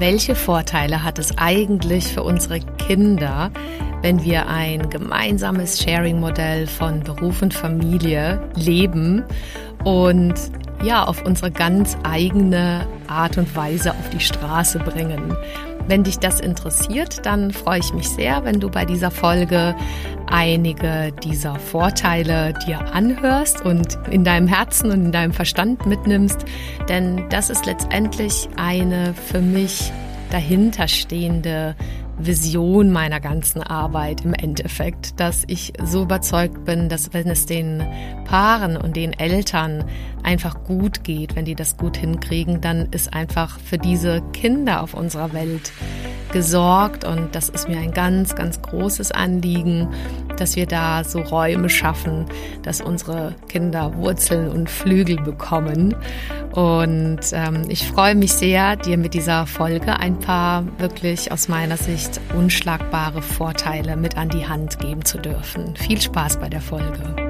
welche Vorteile hat es eigentlich für unsere Kinder, wenn wir ein gemeinsames Sharing-Modell von Beruf und Familie leben und ja, auf unsere ganz eigene Art und Weise auf die Straße bringen. Wenn dich das interessiert, dann freue ich mich sehr, wenn du bei dieser Folge einige dieser Vorteile dir anhörst und in deinem Herzen und in deinem Verstand mitnimmst. Denn das ist letztendlich eine für mich dahinterstehende Vision meiner ganzen Arbeit im Endeffekt, dass ich so überzeugt bin, dass wenn es den Paaren und den Eltern einfach gut geht, wenn die das gut hinkriegen, dann ist einfach für diese Kinder auf unserer Welt gesorgt und das ist mir ein ganz, ganz großes Anliegen, dass wir da so Räume schaffen, dass unsere Kinder Wurzeln und Flügel bekommen. Und ähm, ich freue mich sehr, dir mit dieser Folge ein paar wirklich aus meiner Sicht unschlagbare Vorteile mit an die Hand geben zu dürfen. Viel Spaß bei der Folge.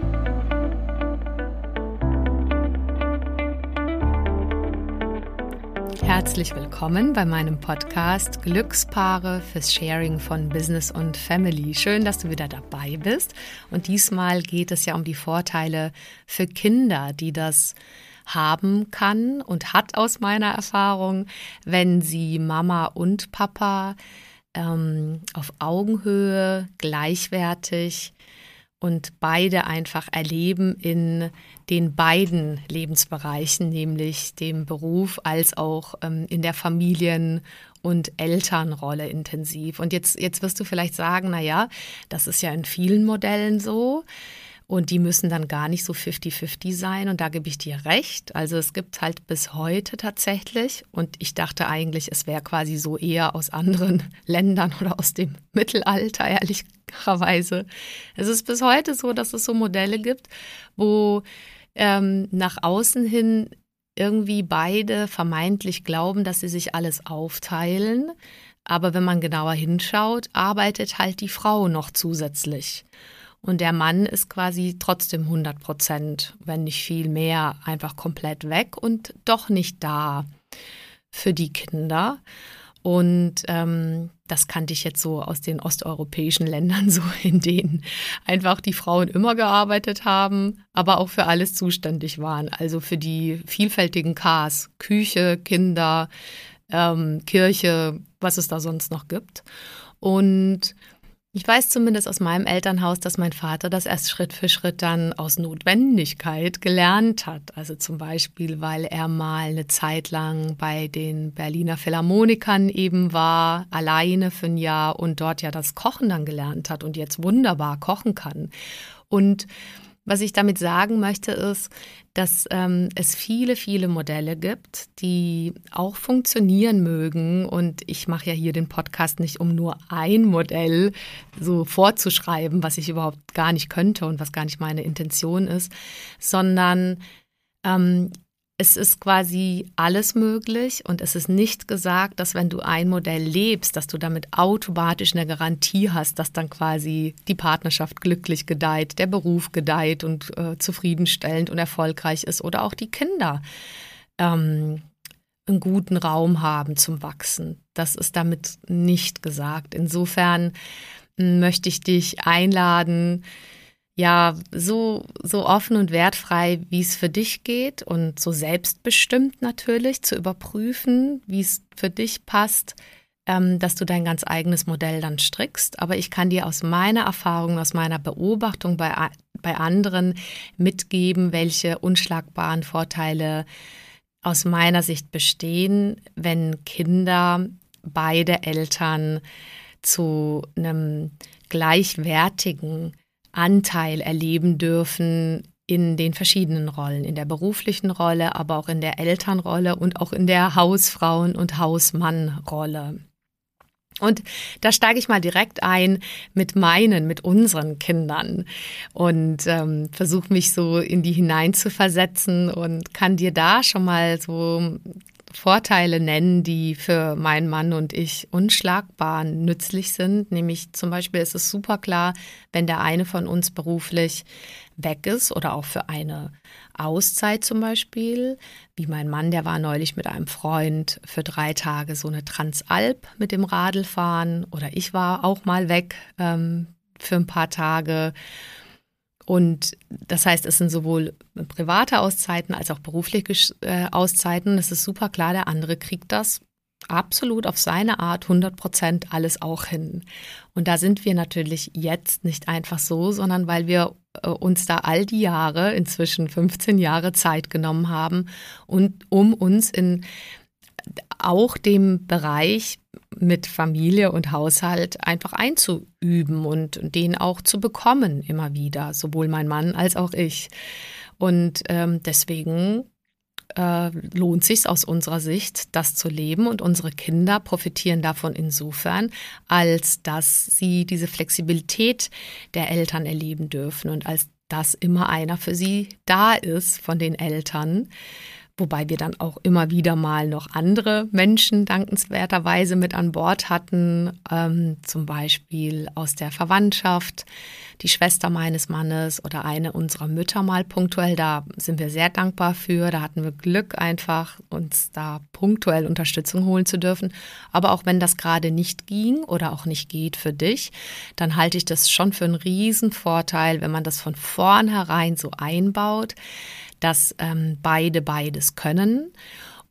Herzlich willkommen bei meinem Podcast Glückspaare fürs Sharing von Business und Family. Schön, dass du wieder dabei bist. Und diesmal geht es ja um die Vorteile für Kinder, die das haben kann und hat aus meiner Erfahrung, wenn sie Mama und Papa ähm, auf Augenhöhe gleichwertig und beide einfach erleben in den beiden Lebensbereichen, nämlich dem Beruf als auch ähm, in der Familien- und Elternrolle intensiv. Und jetzt, jetzt wirst du vielleicht sagen, na ja, das ist ja in vielen Modellen so. Und die müssen dann gar nicht so 50-50 sein. Und da gebe ich dir recht. Also es gibt halt bis heute tatsächlich, und ich dachte eigentlich, es wäre quasi so eher aus anderen Ländern oder aus dem Mittelalter, ehrlicherweise. Es ist bis heute so, dass es so Modelle gibt, wo ähm, nach außen hin irgendwie beide vermeintlich glauben, dass sie sich alles aufteilen. Aber wenn man genauer hinschaut, arbeitet halt die Frau noch zusätzlich. Und der Mann ist quasi trotzdem 100 Prozent, wenn nicht viel mehr, einfach komplett weg und doch nicht da für die Kinder. Und ähm, das kannte ich jetzt so aus den osteuropäischen Ländern, so in denen einfach die Frauen immer gearbeitet haben, aber auch für alles zuständig waren. Also für die vielfältigen Ks, Küche, Kinder, ähm, Kirche, was es da sonst noch gibt. Und ich weiß zumindest aus meinem Elternhaus, dass mein Vater das erst Schritt für Schritt dann aus Notwendigkeit gelernt hat. Also zum Beispiel, weil er mal eine Zeit lang bei den Berliner Philharmonikern eben war, alleine für ein Jahr und dort ja das Kochen dann gelernt hat und jetzt wunderbar kochen kann. Und was ich damit sagen möchte, ist, dass ähm, es viele, viele Modelle gibt, die auch funktionieren mögen. Und ich mache ja hier den Podcast nicht, um nur ein Modell so vorzuschreiben, was ich überhaupt gar nicht könnte und was gar nicht meine Intention ist, sondern ähm, es ist quasi alles möglich und es ist nicht gesagt, dass wenn du ein Modell lebst, dass du damit automatisch eine Garantie hast, dass dann quasi die Partnerschaft glücklich gedeiht, der Beruf gedeiht und äh, zufriedenstellend und erfolgreich ist oder auch die Kinder ähm, einen guten Raum haben zum Wachsen. Das ist damit nicht gesagt. Insofern hm, möchte ich dich einladen, ja so, so offen und wertfrei, wie es für dich geht und so selbstbestimmt natürlich zu überprüfen, wie es für dich passt, ähm, dass du dein ganz eigenes Modell dann strickst. Aber ich kann dir aus meiner Erfahrung, aus meiner Beobachtung bei, bei anderen mitgeben, welche unschlagbaren Vorteile aus meiner Sicht bestehen, wenn Kinder beide Eltern zu einem gleichwertigen Anteil erleben dürfen in den verschiedenen Rollen, in der beruflichen Rolle, aber auch in der Elternrolle und auch in der Hausfrauen- und Hausmannrolle. Und da steige ich mal direkt ein mit meinen, mit unseren Kindern und ähm, versuche mich so in die hinein zu versetzen und kann dir da schon mal so Vorteile nennen, die für meinen Mann und ich unschlagbar nützlich sind. Nämlich zum Beispiel ist es super klar, wenn der eine von uns beruflich weg ist oder auch für eine Auszeit zum Beispiel, wie mein Mann, der war neulich mit einem Freund für drei Tage so eine Transalp mit dem Radl fahren oder ich war auch mal weg ähm, für ein paar Tage und das heißt, es sind sowohl private Auszeiten als auch berufliche äh, Auszeiten. Es ist super klar, der andere kriegt das absolut auf seine Art 100 Prozent alles auch hin. Und da sind wir natürlich jetzt nicht einfach so, sondern weil wir äh, uns da all die Jahre, inzwischen 15 Jahre Zeit genommen haben und um uns in auch dem Bereich mit Familie und Haushalt einfach einzuüben und den auch zu bekommen immer wieder, sowohl mein Mann als auch ich. Und ähm, deswegen äh, lohnt sich aus unserer Sicht, das zu leben und unsere Kinder profitieren davon insofern, als dass sie diese Flexibilität der Eltern erleben dürfen und als dass immer einer für sie da ist von den Eltern wobei wir dann auch immer wieder mal noch andere Menschen dankenswerterweise mit an Bord hatten, ähm, zum Beispiel aus der Verwandtschaft, die Schwester meines Mannes oder eine unserer Mütter mal punktuell. Da sind wir sehr dankbar für. Da hatten wir Glück einfach, uns da punktuell Unterstützung holen zu dürfen. Aber auch wenn das gerade nicht ging oder auch nicht geht für dich, dann halte ich das schon für einen Riesenvorteil, wenn man das von vornherein so einbaut dass ähm, beide beides können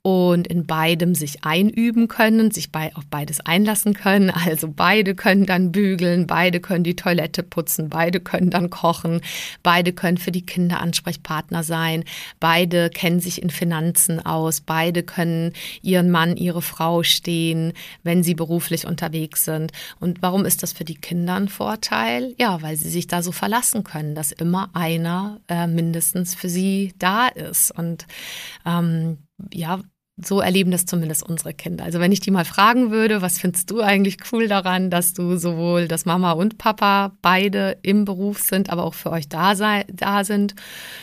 und in beidem sich einüben können, sich bei, auf beides einlassen können. Also beide können dann bügeln, beide können die Toilette putzen, beide können dann kochen, beide können für die Kinder Ansprechpartner sein, beide kennen sich in Finanzen aus, beide können ihren Mann, ihre Frau stehen, wenn sie beruflich unterwegs sind. Und warum ist das für die Kinder ein Vorteil? Ja, weil sie sich da so verlassen können, dass immer einer äh, mindestens für sie da ist. Und ähm, ja, so erleben das zumindest unsere Kinder. Also wenn ich die mal fragen würde, was findest du eigentlich cool daran, dass du sowohl, dass Mama und Papa beide im Beruf sind, aber auch für euch da, sei, da sind,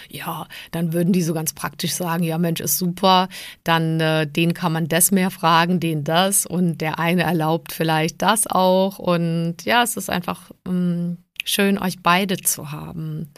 ja, dann würden die so ganz praktisch sagen, ja Mensch, ist super, dann äh, den kann man das mehr fragen, den das und der eine erlaubt vielleicht das auch und ja, es ist einfach ähm, schön, euch beide zu haben.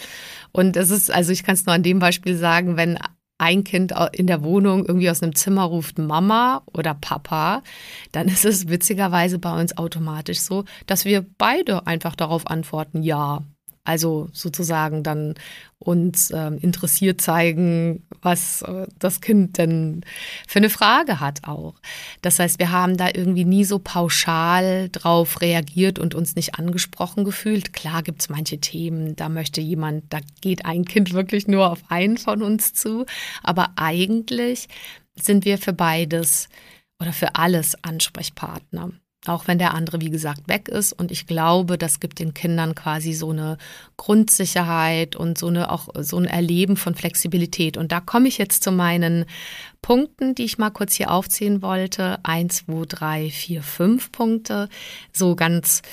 Und es ist, also ich kann es nur an dem Beispiel sagen, wenn ein Kind in der Wohnung irgendwie aus einem Zimmer ruft Mama oder Papa, dann ist es witzigerweise bei uns automatisch so, dass wir beide einfach darauf antworten, ja. Also sozusagen dann uns äh, interessiert zeigen, was äh, das Kind denn für eine Frage hat auch. Das heißt, wir haben da irgendwie nie so pauschal drauf reagiert und uns nicht angesprochen gefühlt. Klar gibt es manche Themen, da möchte jemand, da geht ein Kind wirklich nur auf einen von uns zu. Aber eigentlich sind wir für beides oder für alles Ansprechpartner. Auch wenn der andere, wie gesagt, weg ist. Und ich glaube, das gibt den Kindern quasi so eine Grundsicherheit und so eine auch so ein Erleben von Flexibilität. Und da komme ich jetzt zu meinen Punkten, die ich mal kurz hier aufzählen wollte. Eins, zwei, drei, vier, fünf Punkte. So ganz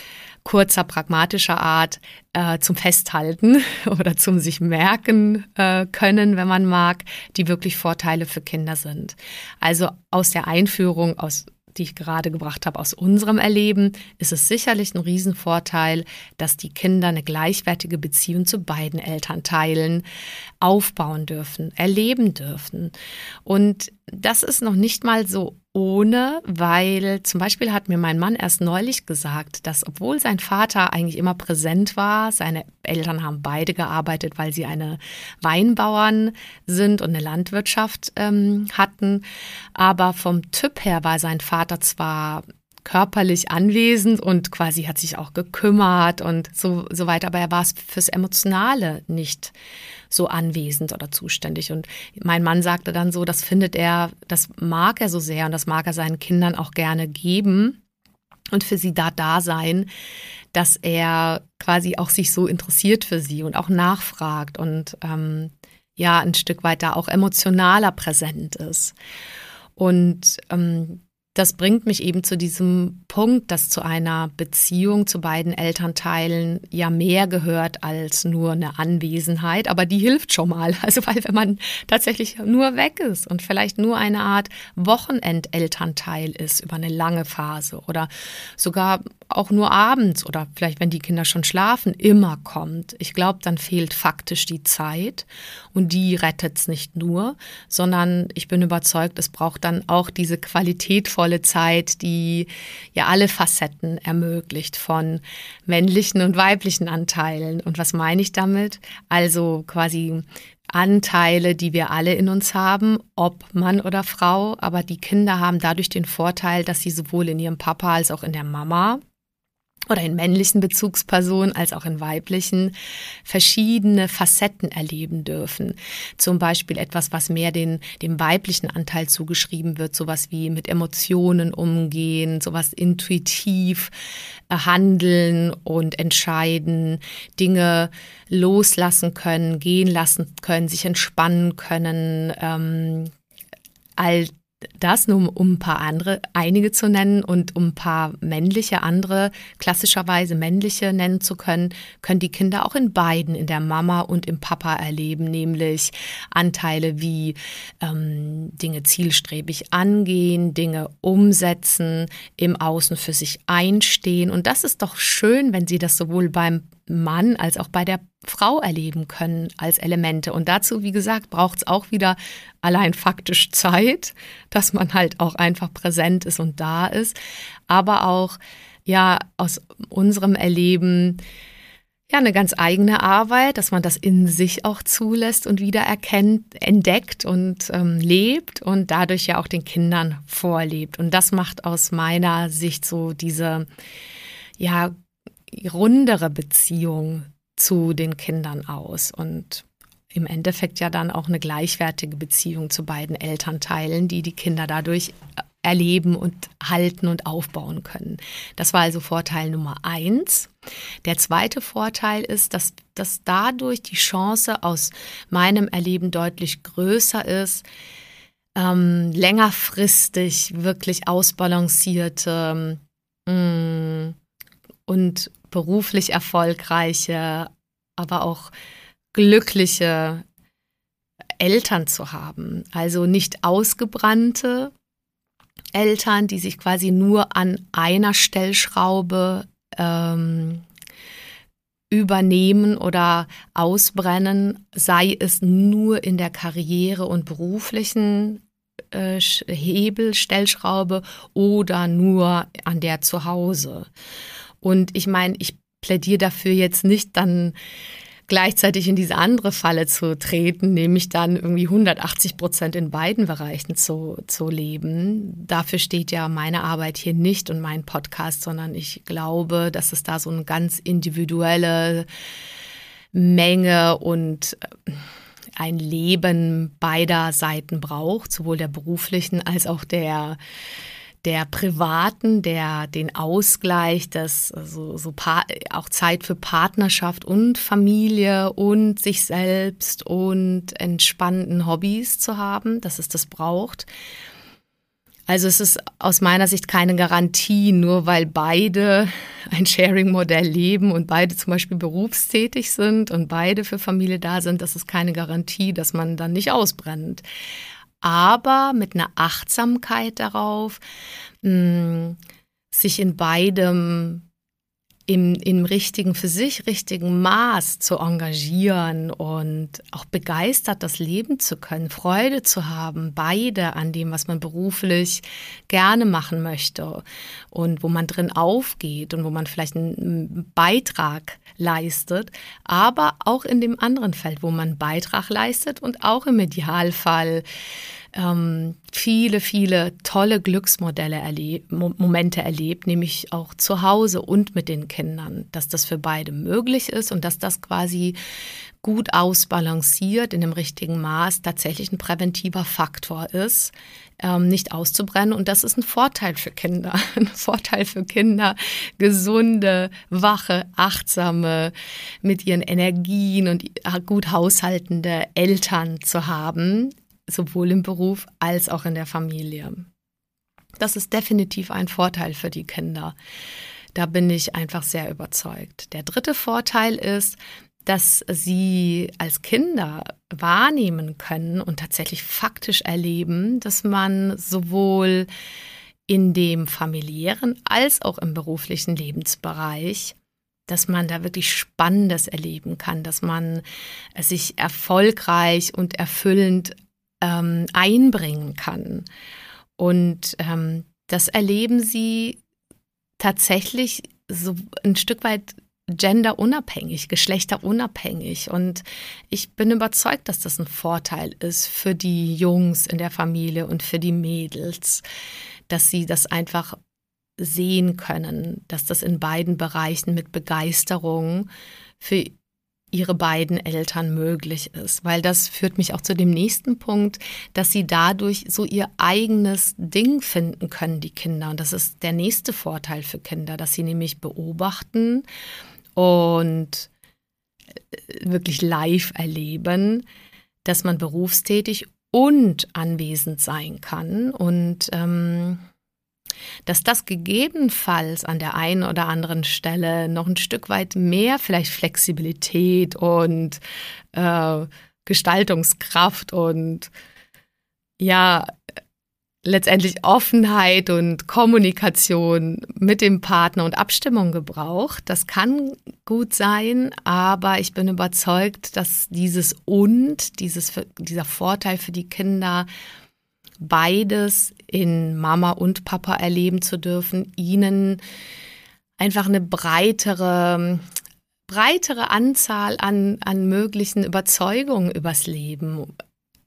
kurzer, pragmatischer Art äh, zum Festhalten oder zum sich merken äh, können, wenn man mag, die wirklich Vorteile für Kinder sind. Also aus der Einführung, aus die ich gerade gebracht habe aus unserem Erleben, ist es sicherlich ein Riesenvorteil, dass die Kinder eine gleichwertige Beziehung zu beiden Eltern teilen, aufbauen dürfen, erleben dürfen. Und das ist noch nicht mal so ohne, weil zum Beispiel hat mir mein Mann erst neulich gesagt, dass obwohl sein Vater eigentlich immer präsent war, seine Eltern haben beide gearbeitet, weil sie eine Weinbauern sind und eine Landwirtschaft ähm, hatten, aber vom Typ her war sein Vater zwar körperlich anwesend und quasi hat sich auch gekümmert und so, so weiter, aber er war fürs Emotionale nicht so anwesend oder zuständig. Und mein Mann sagte dann so, das findet er, das mag er so sehr und das mag er seinen Kindern auch gerne geben und für sie da da sein, dass er quasi auch sich so interessiert für sie und auch nachfragt und ähm, ja ein Stück weit da auch emotionaler präsent ist. Und ähm, das bringt mich eben zu diesem Punkt, dass zu einer Beziehung zu beiden Elternteilen ja mehr gehört als nur eine Anwesenheit, aber die hilft schon mal. Also weil wenn man tatsächlich nur weg ist und vielleicht nur eine Art Wochenendelternteil ist über eine lange Phase oder sogar auch nur abends oder vielleicht wenn die Kinder schon schlafen, immer kommt. Ich glaube, dann fehlt faktisch die Zeit und die rettet es nicht nur, sondern ich bin überzeugt, es braucht dann auch diese qualitätvolle Zeit, die ja alle Facetten ermöglicht von männlichen und weiblichen Anteilen. Und was meine ich damit? Also quasi Anteile, die wir alle in uns haben, ob Mann oder Frau, aber die Kinder haben dadurch den Vorteil, dass sie sowohl in ihrem Papa als auch in der Mama oder in männlichen Bezugspersonen als auch in weiblichen verschiedene Facetten erleben dürfen. Zum Beispiel etwas, was mehr den, dem weiblichen Anteil zugeschrieben wird, sowas wie mit Emotionen umgehen, sowas intuitiv äh, handeln und entscheiden, Dinge loslassen können, gehen lassen können, sich entspannen können, ähm, all das, nur um ein paar andere, einige zu nennen und um ein paar männliche, andere, klassischerweise männliche nennen zu können, können die Kinder auch in beiden, in der Mama und im Papa erleben, nämlich Anteile wie ähm, Dinge zielstrebig angehen, Dinge umsetzen, im Außen für sich einstehen. Und das ist doch schön, wenn sie das sowohl beim Mann als auch bei der Frau erleben können als Elemente. Und dazu, wie gesagt, braucht es auch wieder allein faktisch Zeit, dass man halt auch einfach präsent ist und da ist. Aber auch, ja, aus unserem Erleben, ja, eine ganz eigene Arbeit, dass man das in sich auch zulässt und wieder erkennt, entdeckt und ähm, lebt und dadurch ja auch den Kindern vorlebt. Und das macht aus meiner Sicht so diese, ja, rundere Beziehung zu den Kindern aus und im Endeffekt ja dann auch eine gleichwertige Beziehung zu beiden Elternteilen, die die Kinder dadurch erleben und halten und aufbauen können. Das war also Vorteil Nummer eins. Der zweite Vorteil ist, dass, dass dadurch die Chance aus meinem Erleben deutlich größer ist, ähm, längerfristig wirklich ausbalancierte mh, mm, und beruflich erfolgreiche, aber auch glückliche Eltern zu haben. Also nicht ausgebrannte Eltern, die sich quasi nur an einer Stellschraube ähm, übernehmen oder ausbrennen, sei es nur in der Karriere und beruflichen äh, Hebel, Stellschraube oder nur an der zu Hause. Und ich meine, ich plädiere dafür jetzt nicht dann gleichzeitig in diese andere Falle zu treten, nämlich dann irgendwie 180 Prozent in beiden Bereichen zu, zu leben. Dafür steht ja meine Arbeit hier nicht und mein Podcast, sondern ich glaube, dass es da so eine ganz individuelle Menge und äh, ein Leben beider Seiten braucht, sowohl der beruflichen als auch der der privaten, der den Ausgleich, das also so auch Zeit für Partnerschaft und Familie und sich selbst und entspannten Hobbys zu haben, dass es das braucht. Also es ist aus meiner Sicht keine Garantie, nur weil beide ein Sharing-Modell leben und beide zum Beispiel berufstätig sind und beide für Familie da sind, das ist keine Garantie, dass man dann nicht ausbrennt aber mit einer Achtsamkeit darauf, mh, hm, sich in beidem im, im richtigen, für sich richtigen Maß zu engagieren und auch begeistert das Leben zu können, Freude zu haben, beide an dem, was man beruflich gerne machen möchte und wo man drin aufgeht und wo man vielleicht einen Beitrag leistet, aber auch in dem anderen Feld, wo man Beitrag leistet und auch im Idealfall ähm, viele, viele tolle Glücksmodelle erlebt, Momente erlebt, nämlich auch zu Hause und mit den Kindern, dass das für beide möglich ist und dass das quasi gut ausbalanciert in dem richtigen Maß tatsächlich ein präventiver Faktor ist, ähm, nicht auszubrennen. Und das ist ein Vorteil für Kinder. Ein Vorteil für Kinder, gesunde, wache, achtsame, mit ihren Energien und gut haushaltende Eltern zu haben, sowohl im Beruf als auch in der Familie. Das ist definitiv ein Vorteil für die Kinder. Da bin ich einfach sehr überzeugt. Der dritte Vorteil ist, dass sie als Kinder wahrnehmen können und tatsächlich faktisch erleben, dass man sowohl in dem familiären als auch im beruflichen Lebensbereich, dass man da wirklich Spannendes erleben kann, dass man sich erfolgreich und erfüllend ähm, einbringen kann. Und ähm, das erleben sie tatsächlich so ein Stück weit genderunabhängig, geschlechterunabhängig. Und ich bin überzeugt, dass das ein Vorteil ist für die Jungs in der Familie und für die Mädels, dass sie das einfach sehen können, dass das in beiden Bereichen mit Begeisterung für ihre beiden Eltern möglich ist, weil das führt mich auch zu dem nächsten Punkt, dass sie dadurch so ihr eigenes Ding finden können, die Kinder. Und das ist der nächste Vorteil für Kinder, dass sie nämlich beobachten und äh, wirklich live erleben, dass man berufstätig und anwesend sein kann und ähm, dass das gegebenenfalls an der einen oder anderen Stelle noch ein Stück weit mehr vielleicht Flexibilität und äh, Gestaltungskraft und ja, letztendlich Offenheit und Kommunikation mit dem Partner und Abstimmung gebraucht. Das kann gut sein, aber ich bin überzeugt, dass dieses und, dieses, dieser Vorteil für die Kinder, beides in Mama und Papa erleben zu dürfen, ihnen einfach eine breitere breitere Anzahl an, an möglichen Überzeugungen übers Leben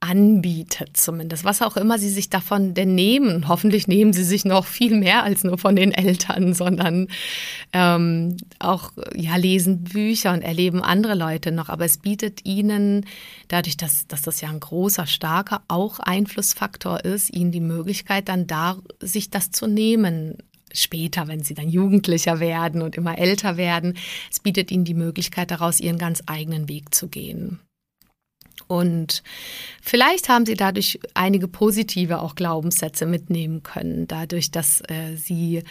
anbietet, zumindest. Was auch immer sie sich davon denn nehmen. Hoffentlich nehmen sie sich noch viel mehr als nur von den Eltern, sondern ähm, auch ja, lesen Bücher und erleben andere Leute noch. Aber es bietet ihnen, dadurch, dass, dass das ja ein großer, starker auch Einflussfaktor ist, ihnen die Möglichkeit, dann da sich das zu nehmen, später, wenn sie dann Jugendlicher werden und immer älter werden. Es bietet ihnen die Möglichkeit, daraus ihren ganz eigenen Weg zu gehen. Und vielleicht haben sie dadurch einige positive auch Glaubenssätze mitnehmen können, dadurch, dass äh, sie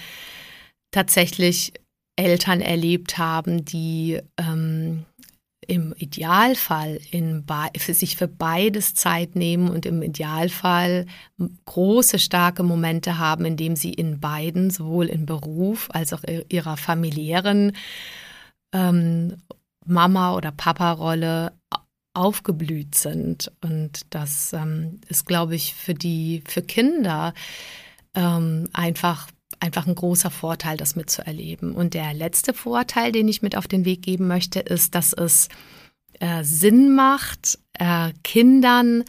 tatsächlich Eltern erlebt haben, die ähm, im Idealfall in für sich für beides Zeit nehmen und im Idealfall große, starke Momente haben, in dem sie in beiden, sowohl im Beruf als auch ihrer familiären ähm, Mama- oder Papa-Rolle aufgeblüht sind. Und das ähm, ist, glaube ich, für die, für Kinder ähm, einfach einfach ein großer Vorteil, das mitzuerleben. Und der letzte Vorteil, den ich mit auf den Weg geben möchte, ist, dass es äh, Sinn macht, äh, Kindern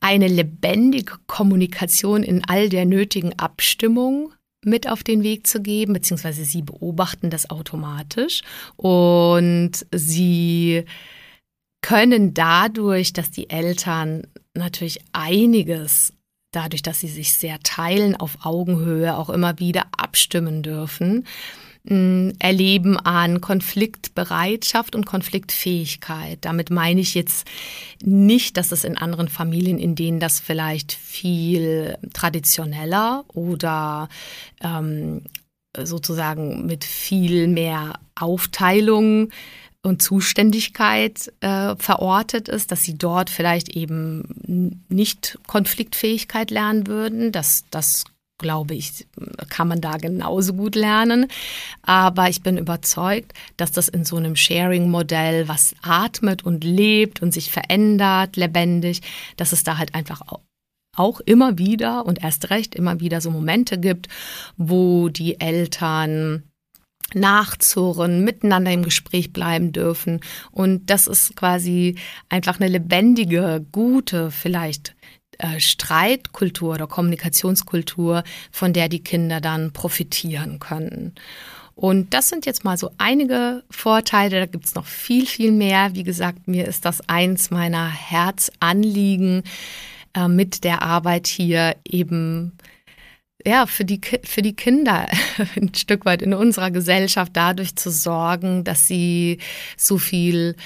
eine lebendige Kommunikation in all der nötigen Abstimmung mit auf den Weg zu geben, beziehungsweise sie beobachten das automatisch und sie können dadurch, dass die Eltern natürlich einiges, dadurch, dass sie sich sehr teilen, auf Augenhöhe auch immer wieder abstimmen dürfen, mm, erleben an Konfliktbereitschaft und Konfliktfähigkeit. Damit meine ich jetzt nicht, dass es in anderen Familien, in denen das vielleicht viel traditioneller oder ähm, sozusagen mit viel mehr Aufteilung und Zuständigkeit äh, verortet ist, dass sie dort vielleicht eben nicht Konfliktfähigkeit lernen würden. Das, das glaube ich, kann man da genauso gut lernen. Aber ich bin überzeugt, dass das in so einem Sharing-Modell, was atmet und lebt und sich verändert, lebendig, dass es da halt einfach auch immer wieder und erst recht immer wieder so Momente gibt, wo die Eltern nachzurren, miteinander im Gespräch bleiben dürfen. Und das ist quasi einfach eine lebendige, gute, vielleicht äh, Streitkultur oder Kommunikationskultur, von der die Kinder dann profitieren können. Und das sind jetzt mal so einige Vorteile. Da gibt's noch viel, viel mehr. Wie gesagt, mir ist das eins meiner Herzanliegen, äh, mit der Arbeit hier eben ja, für die, für die Kinder ein Stück weit in unserer Gesellschaft dadurch zu sorgen, dass sie so viel,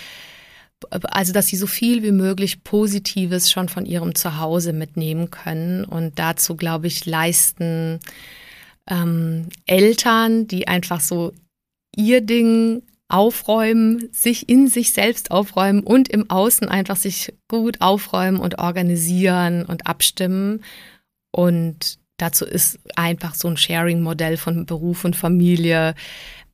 also dass sie so viel wie möglich Positives schon von ihrem Zuhause mitnehmen können. Und dazu, glaube ich, leisten ähm, Eltern, die einfach so ihr Ding aufräumen, sich in sich selbst aufräumen und im Außen einfach sich gut aufräumen und organisieren und abstimmen. Und dazu ist einfach so ein Sharing-Modell von Beruf und Familie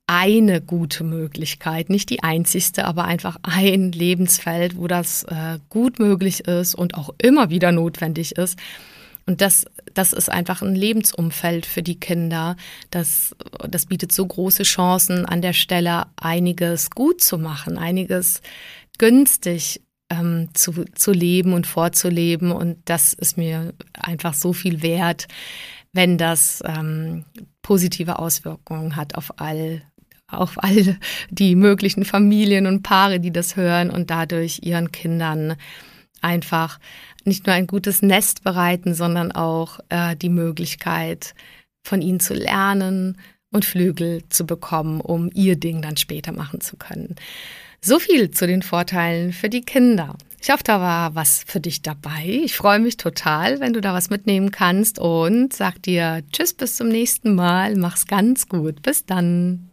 eine gute Möglichkeit, nicht die einzigste, aber einfach ein Lebensfeld, wo das äh, gut möglich ist und auch immer wieder notwendig ist. Und das, das ist einfach ein Lebensumfeld für die Kinder. Das, das bietet so große Chancen, an der Stelle einiges gut zu machen, einiges günstig ähm, zu, zu leben und vorzuleben. Und das ist mir einfach so viel wert, wenn das ähm, positive Auswirkungen hat auf all auf all die möglichen Familien und Paare, die das hören und dadurch ihren Kindern einfach nicht nur ein gutes Nest bereiten, sondern auch äh, die Möglichkeit, von ihnen zu lernen und Flügel zu bekommen, um ihr Ding dann später machen zu können. So viel zu den Vorteilen für die Kinder. Ich hoffe, da war was für dich dabei. Ich freue mich total, wenn du da was mitnehmen kannst und sag dir Tschüss bis zum nächsten Mal. Mach's ganz gut. Bis dann.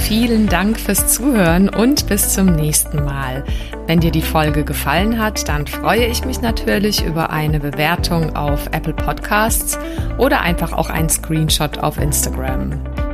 Vielen Dank fürs Zuhören und bis zum nächsten Mal. Wenn dir die Folge gefallen hat, dann freue ich mich natürlich über eine Bewertung auf Apple Podcasts oder einfach auch einen Screenshot auf Instagram.